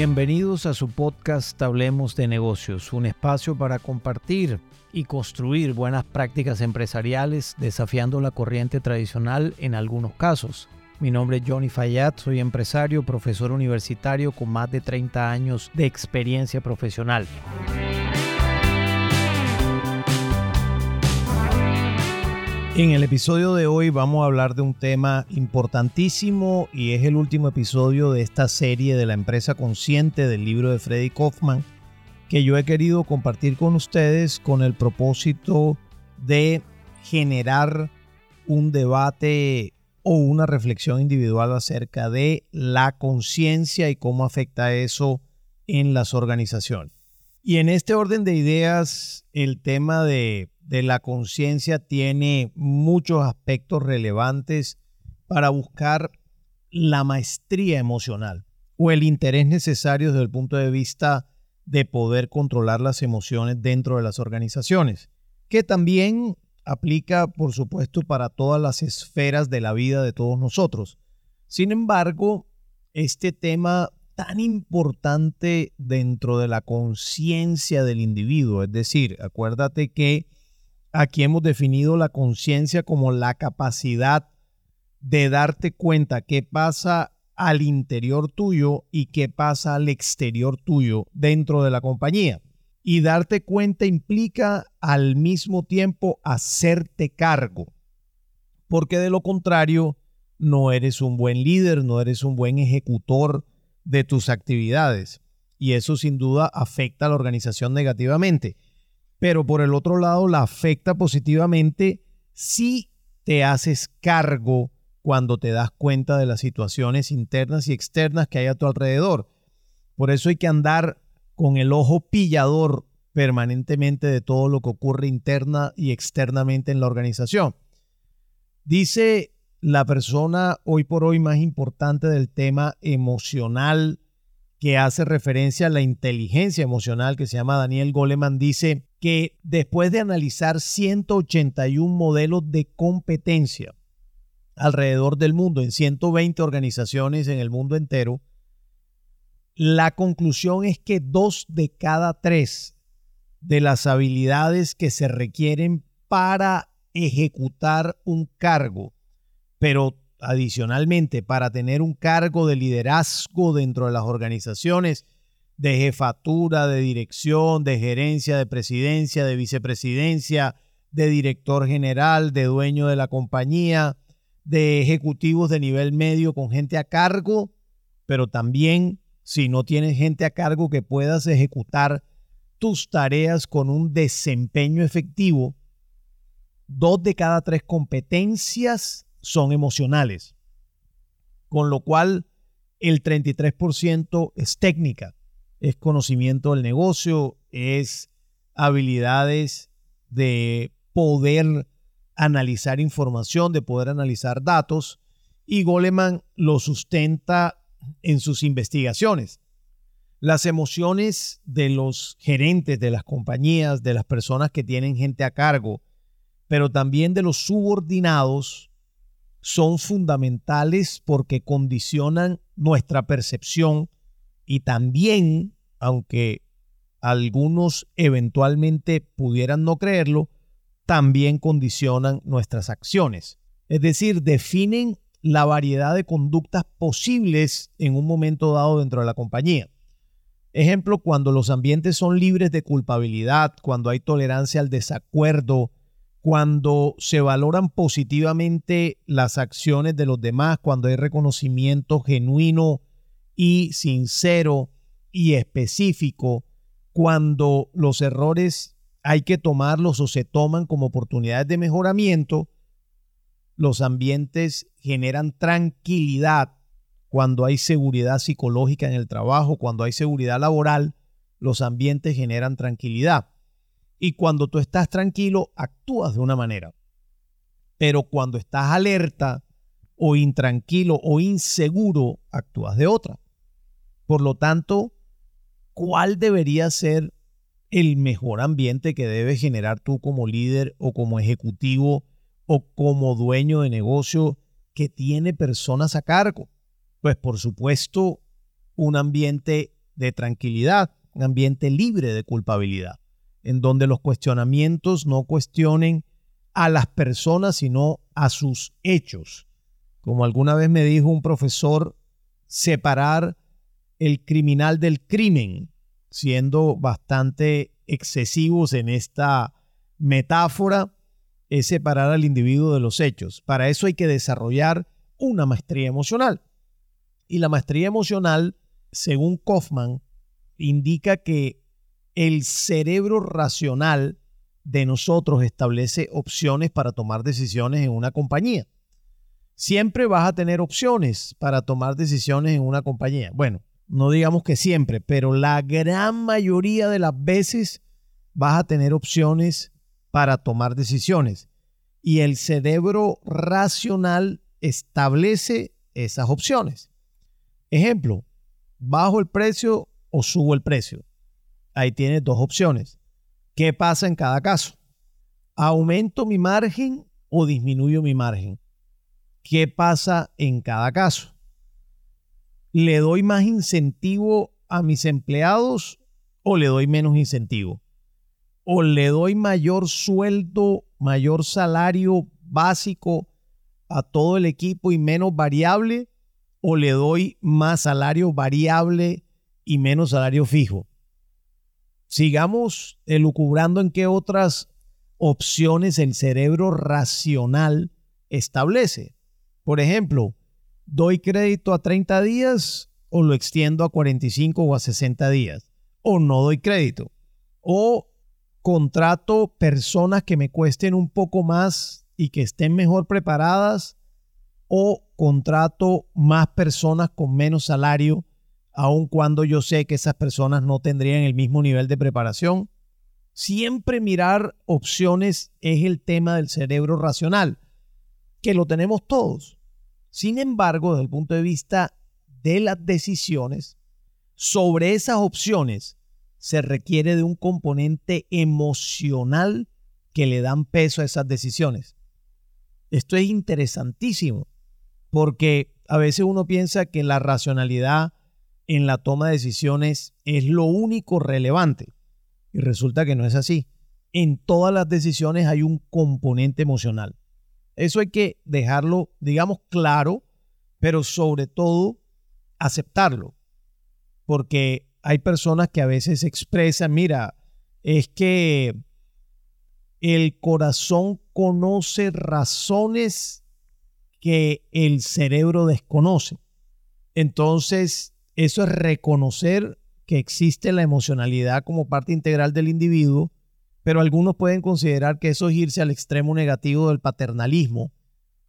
Bienvenidos a su podcast Hablemos de negocios, un espacio para compartir y construir buenas prácticas empresariales desafiando la corriente tradicional en algunos casos. Mi nombre es Johnny Fayad, soy empresario, profesor universitario con más de 30 años de experiencia profesional. En el episodio de hoy vamos a hablar de un tema importantísimo y es el último episodio de esta serie de la empresa consciente del libro de Freddy Kaufman que yo he querido compartir con ustedes con el propósito de generar un debate o una reflexión individual acerca de la conciencia y cómo afecta eso en las organizaciones. Y en este orden de ideas, el tema de de la conciencia tiene muchos aspectos relevantes para buscar la maestría emocional o el interés necesario desde el punto de vista de poder controlar las emociones dentro de las organizaciones, que también aplica, por supuesto, para todas las esferas de la vida de todos nosotros. Sin embargo, este tema tan importante dentro de la conciencia del individuo, es decir, acuérdate que Aquí hemos definido la conciencia como la capacidad de darte cuenta qué pasa al interior tuyo y qué pasa al exterior tuyo dentro de la compañía. Y darte cuenta implica al mismo tiempo hacerte cargo, porque de lo contrario no eres un buen líder, no eres un buen ejecutor de tus actividades. Y eso sin duda afecta a la organización negativamente pero por el otro lado la afecta positivamente si te haces cargo cuando te das cuenta de las situaciones internas y externas que hay a tu alrededor. Por eso hay que andar con el ojo pillador permanentemente de todo lo que ocurre interna y externamente en la organización. Dice la persona hoy por hoy más importante del tema emocional que hace referencia a la inteligencia emocional que se llama Daniel Goleman, dice que después de analizar 181 modelos de competencia alrededor del mundo, en 120 organizaciones en el mundo entero, la conclusión es que dos de cada tres de las habilidades que se requieren para ejecutar un cargo, pero adicionalmente para tener un cargo de liderazgo dentro de las organizaciones, de jefatura, de dirección, de gerencia, de presidencia, de vicepresidencia, de director general, de dueño de la compañía, de ejecutivos de nivel medio con gente a cargo, pero también si no tienes gente a cargo que puedas ejecutar tus tareas con un desempeño efectivo, dos de cada tres competencias son emocionales, con lo cual el 33% es técnica, es conocimiento del negocio, es habilidades de poder analizar información, de poder analizar datos, y Goleman lo sustenta en sus investigaciones. Las emociones de los gerentes de las compañías, de las personas que tienen gente a cargo, pero también de los subordinados, son fundamentales porque condicionan nuestra percepción y también, aunque algunos eventualmente pudieran no creerlo, también condicionan nuestras acciones. Es decir, definen la variedad de conductas posibles en un momento dado dentro de la compañía. Ejemplo, cuando los ambientes son libres de culpabilidad, cuando hay tolerancia al desacuerdo, cuando se valoran positivamente las acciones de los demás, cuando hay reconocimiento genuino y sincero y específico, cuando los errores hay que tomarlos o se toman como oportunidades de mejoramiento, los ambientes generan tranquilidad cuando hay seguridad psicológica en el trabajo, cuando hay seguridad laboral, los ambientes generan tranquilidad. Y cuando tú estás tranquilo, actúas de una manera. Pero cuando estás alerta o intranquilo o inseguro, actúas de otra. Por lo tanto, ¿cuál debería ser el mejor ambiente que debes generar tú como líder o como ejecutivo o como dueño de negocio que tiene personas a cargo? Pues por supuesto, un ambiente de tranquilidad, un ambiente libre de culpabilidad, en donde los cuestionamientos no cuestionen a las personas, sino a sus hechos. Como alguna vez me dijo un profesor, separar el criminal del crimen, siendo bastante excesivos en esta metáfora, es separar al individuo de los hechos. Para eso hay que desarrollar una maestría emocional. Y la maestría emocional, según Kaufman, indica que el cerebro racional de nosotros establece opciones para tomar decisiones en una compañía. Siempre vas a tener opciones para tomar decisiones en una compañía. Bueno, no digamos que siempre, pero la gran mayoría de las veces vas a tener opciones para tomar decisiones. Y el cerebro racional establece esas opciones. Ejemplo, bajo el precio o subo el precio. Ahí tienes dos opciones. ¿Qué pasa en cada caso? ¿Aumento mi margen o disminuyo mi margen? ¿Qué pasa en cada caso? ¿Le doy más incentivo a mis empleados o le doy menos incentivo? ¿O le doy mayor sueldo, mayor salario básico a todo el equipo y menos variable? ¿O le doy más salario variable y menos salario fijo? Sigamos elucubrando en qué otras opciones el cerebro racional establece. Por ejemplo, ¿doy crédito a 30 días o lo extiendo a 45 o a 60 días? ¿O no doy crédito? ¿O contrato personas que me cuesten un poco más y que estén mejor preparadas? ¿O contrato más personas con menos salario, aun cuando yo sé que esas personas no tendrían el mismo nivel de preparación? Siempre mirar opciones es el tema del cerebro racional que lo tenemos todos. Sin embargo, desde el punto de vista de las decisiones, sobre esas opciones se requiere de un componente emocional que le dan peso a esas decisiones. Esto es interesantísimo porque a veces uno piensa que la racionalidad en la toma de decisiones es lo único relevante y resulta que no es así. En todas las decisiones hay un componente emocional. Eso hay que dejarlo, digamos, claro, pero sobre todo aceptarlo. Porque hay personas que a veces expresan, mira, es que el corazón conoce razones que el cerebro desconoce. Entonces, eso es reconocer que existe la emocionalidad como parte integral del individuo pero algunos pueden considerar que eso es irse al extremo negativo del paternalismo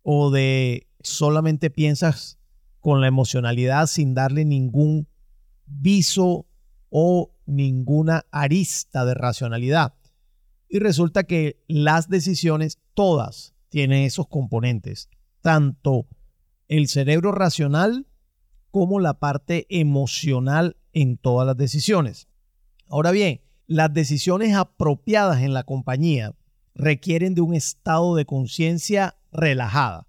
o de solamente piensas con la emocionalidad sin darle ningún viso o ninguna arista de racionalidad. Y resulta que las decisiones todas tienen esos componentes, tanto el cerebro racional como la parte emocional en todas las decisiones. Ahora bien, las decisiones apropiadas en la compañía requieren de un estado de conciencia relajada,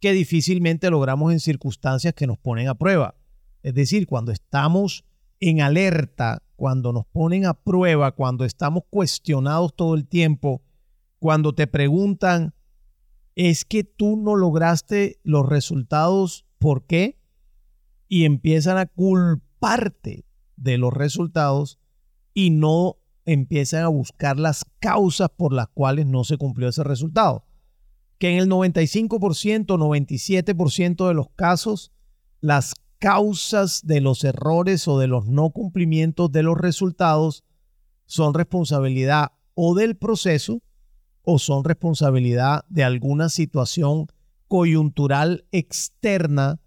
que difícilmente logramos en circunstancias que nos ponen a prueba. Es decir, cuando estamos en alerta, cuando nos ponen a prueba, cuando estamos cuestionados todo el tiempo, cuando te preguntan, ¿es que tú no lograste los resultados? ¿Por qué? Y empiezan a culparte de los resultados y no empiezan a buscar las causas por las cuales no se cumplió ese resultado. Que en el 95%, 97% de los casos, las causas de los errores o de los no cumplimientos de los resultados son responsabilidad o del proceso o son responsabilidad de alguna situación coyuntural externa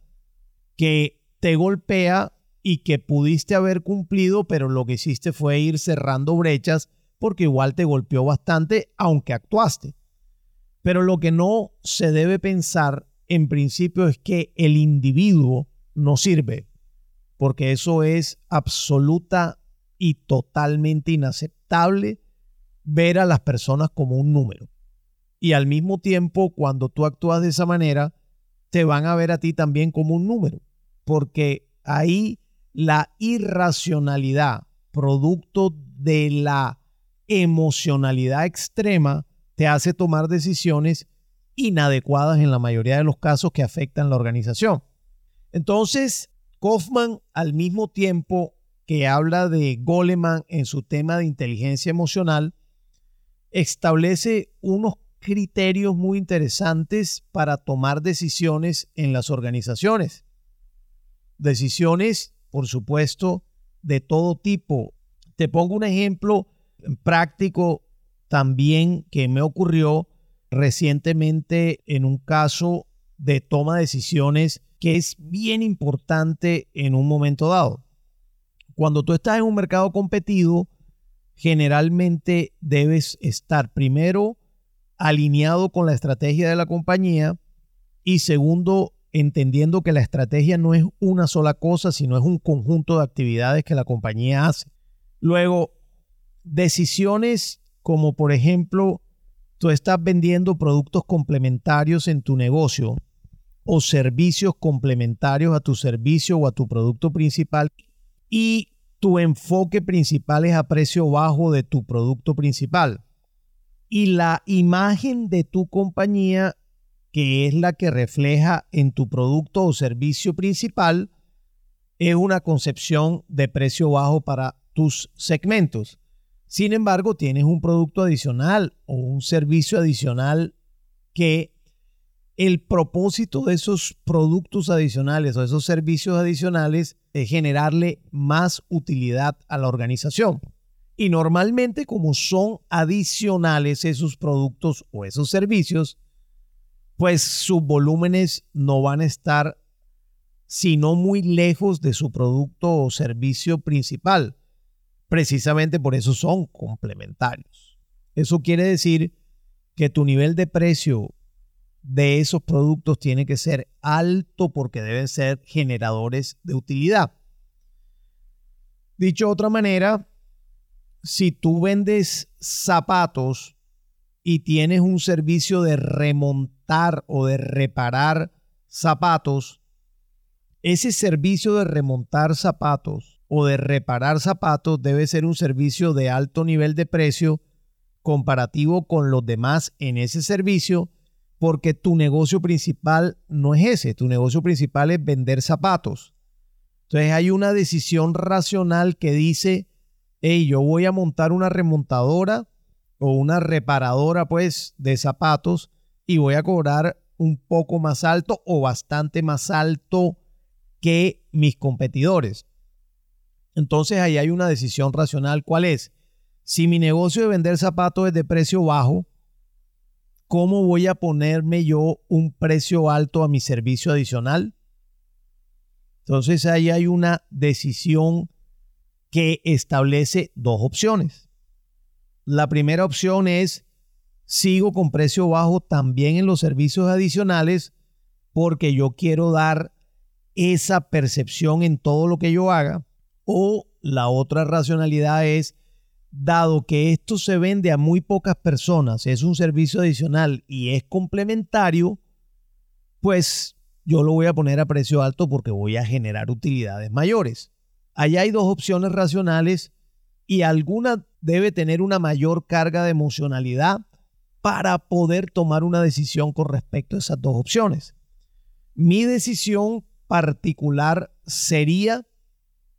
que te golpea y que pudiste haber cumplido, pero lo que hiciste fue ir cerrando brechas porque igual te golpeó bastante, aunque actuaste. Pero lo que no se debe pensar en principio es que el individuo no sirve, porque eso es absoluta y totalmente inaceptable ver a las personas como un número. Y al mismo tiempo, cuando tú actúas de esa manera, te van a ver a ti también como un número, porque ahí La irracionalidad, producto de la emocionalidad extrema, te hace tomar decisiones inadecuadas en la mayoría de los casos que afectan la organización. Entonces, Kaufman, al mismo tiempo que habla de Goleman en su tema de inteligencia emocional, establece unos criterios muy interesantes para tomar decisiones en las organizaciones. Decisiones, por supuesto, de todo tipo. Te pongo un ejemplo práctico también que me ocurrió recientemente en un caso de toma de decisiones que es bien importante en un momento dado. Cuando tú estás en un mercado competido, generalmente debes estar primero alineado con la estrategia de la compañía y segundo, entendiendo que la estrategia no es una sola cosa, sino es un conjunto de actividades que la compañía hace. Luego, decisiones como por ejemplo, tú estás vendiendo productos complementarios en tu negocio o servicios complementarios a tu servicio o a tu producto principal y tu enfoque principal es a precio bajo de tu producto principal. Y la imagen de tu compañía, que es la que refleja en tu producto o servicio principal, es una concepción de precio bajo para tus segmentos. Sin embargo, tienes un producto adicional o un servicio adicional que el propósito de esos productos adicionales o esos servicios adicionales es generarle más utilidad a la organización. Y normalmente como son adicionales esos productos o esos servicios, pues sus volúmenes no van a estar sino muy lejos de su producto o servicio principal. Precisamente por eso son complementarios. Eso quiere decir que tu nivel de precio de esos productos tiene que ser alto porque deben ser generadores de utilidad. Dicho de otra manera, si tú vendes zapatos y tienes un servicio de o de reparar zapatos, ese servicio de remontar zapatos o de reparar zapatos debe ser un servicio de alto nivel de precio comparativo con los demás en ese servicio porque tu negocio principal no es ese, tu negocio principal es vender zapatos. Entonces hay una decisión racional que dice, hey, yo voy a montar una remontadora o una reparadora pues de zapatos y voy a cobrar un poco más alto o bastante más alto que mis competidores. Entonces ahí hay una decisión racional. ¿Cuál es? Si mi negocio de vender zapatos es de precio bajo, ¿cómo voy a ponerme yo un precio alto a mi servicio adicional? Entonces ahí hay una decisión que establece dos opciones. La primera opción es, sigo con precio bajo también en los servicios adicionales porque yo quiero dar esa percepción en todo lo que yo haga. O la otra racionalidad es, dado que esto se vende a muy pocas personas, es un servicio adicional y es complementario, pues yo lo voy a poner a precio alto porque voy a generar utilidades mayores. Allá hay dos opciones racionales y alguna debe tener una mayor carga de emocionalidad para poder tomar una decisión con respecto a esas dos opciones. Mi decisión particular sería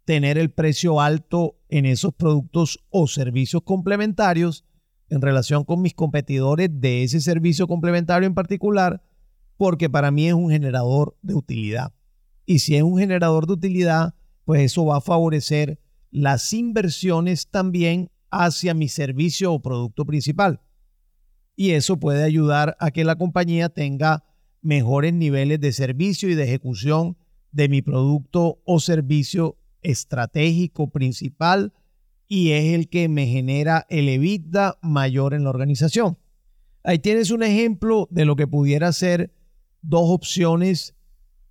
tener el precio alto en esos productos o servicios complementarios en relación con mis competidores de ese servicio complementario en particular, porque para mí es un generador de utilidad. Y si es un generador de utilidad, pues eso va a favorecer las inversiones también hacia mi servicio o producto principal. Y eso puede ayudar a que la compañía tenga mejores niveles de servicio y de ejecución de mi producto o servicio estratégico principal y es el que me genera el EBITDA mayor en la organización. Ahí tienes un ejemplo de lo que pudiera ser dos opciones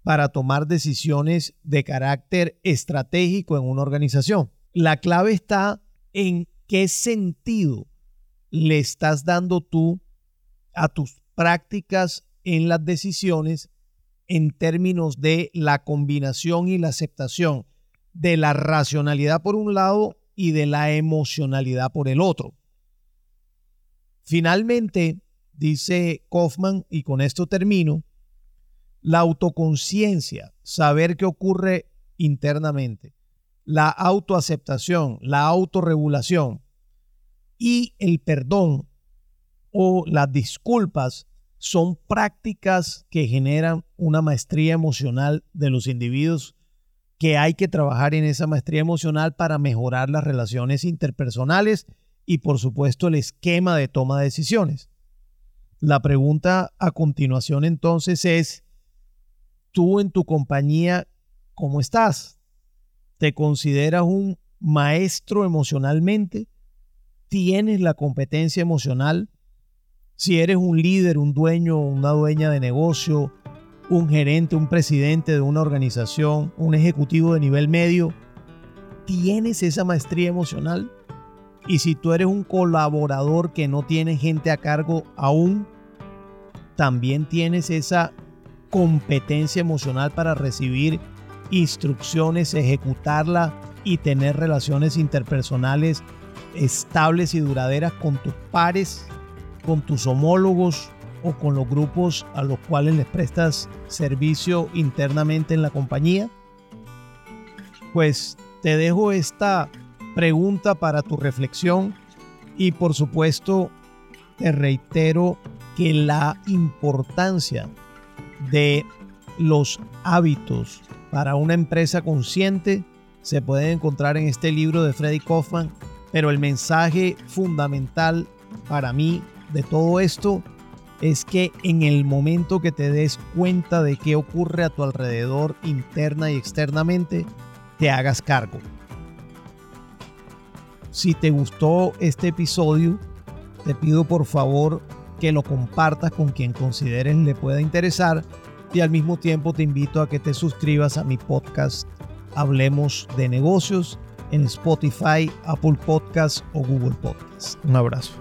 para tomar decisiones de carácter estratégico en una organización. La clave está en qué sentido le estás dando tú a tus prácticas en las decisiones en términos de la combinación y la aceptación de la racionalidad por un lado y de la emocionalidad por el otro. Finalmente, dice Kaufman, y con esto termino, la autoconciencia, saber qué ocurre internamente, la autoaceptación, la autorregulación y el perdón o las disculpas son prácticas que generan una maestría emocional de los individuos que hay que trabajar en esa maestría emocional para mejorar las relaciones interpersonales y por supuesto el esquema de toma de decisiones. La pregunta a continuación entonces es, tú en tu compañía, ¿cómo estás? ¿Te consideras un maestro emocionalmente? ¿Tienes la competencia emocional? Si eres un líder, un dueño, una dueña de negocio, un gerente, un presidente de una organización, un ejecutivo de nivel medio, ¿tienes esa maestría emocional? Y si tú eres un colaborador que no tiene gente a cargo aún, también tienes esa competencia emocional para recibir instrucciones, ejecutarla y tener relaciones interpersonales estables y duraderas con tus pares, con tus homólogos o con los grupos a los cuales les prestas servicio internamente en la compañía? Pues te dejo esta pregunta para tu reflexión y por supuesto te reitero que la importancia de los hábitos para una empresa consciente se puede encontrar en este libro de Freddy Kaufman, pero el mensaje fundamental para mí de todo esto es que en el momento que te des cuenta de qué ocurre a tu alrededor interna y externamente, te hagas cargo. Si te gustó este episodio, te pido por favor que lo compartas con quien consideres le pueda interesar y al mismo tiempo te invito a que te suscribas a mi podcast Hablemos de negocios en Spotify, Apple Podcasts o Google Podcasts. Un abrazo.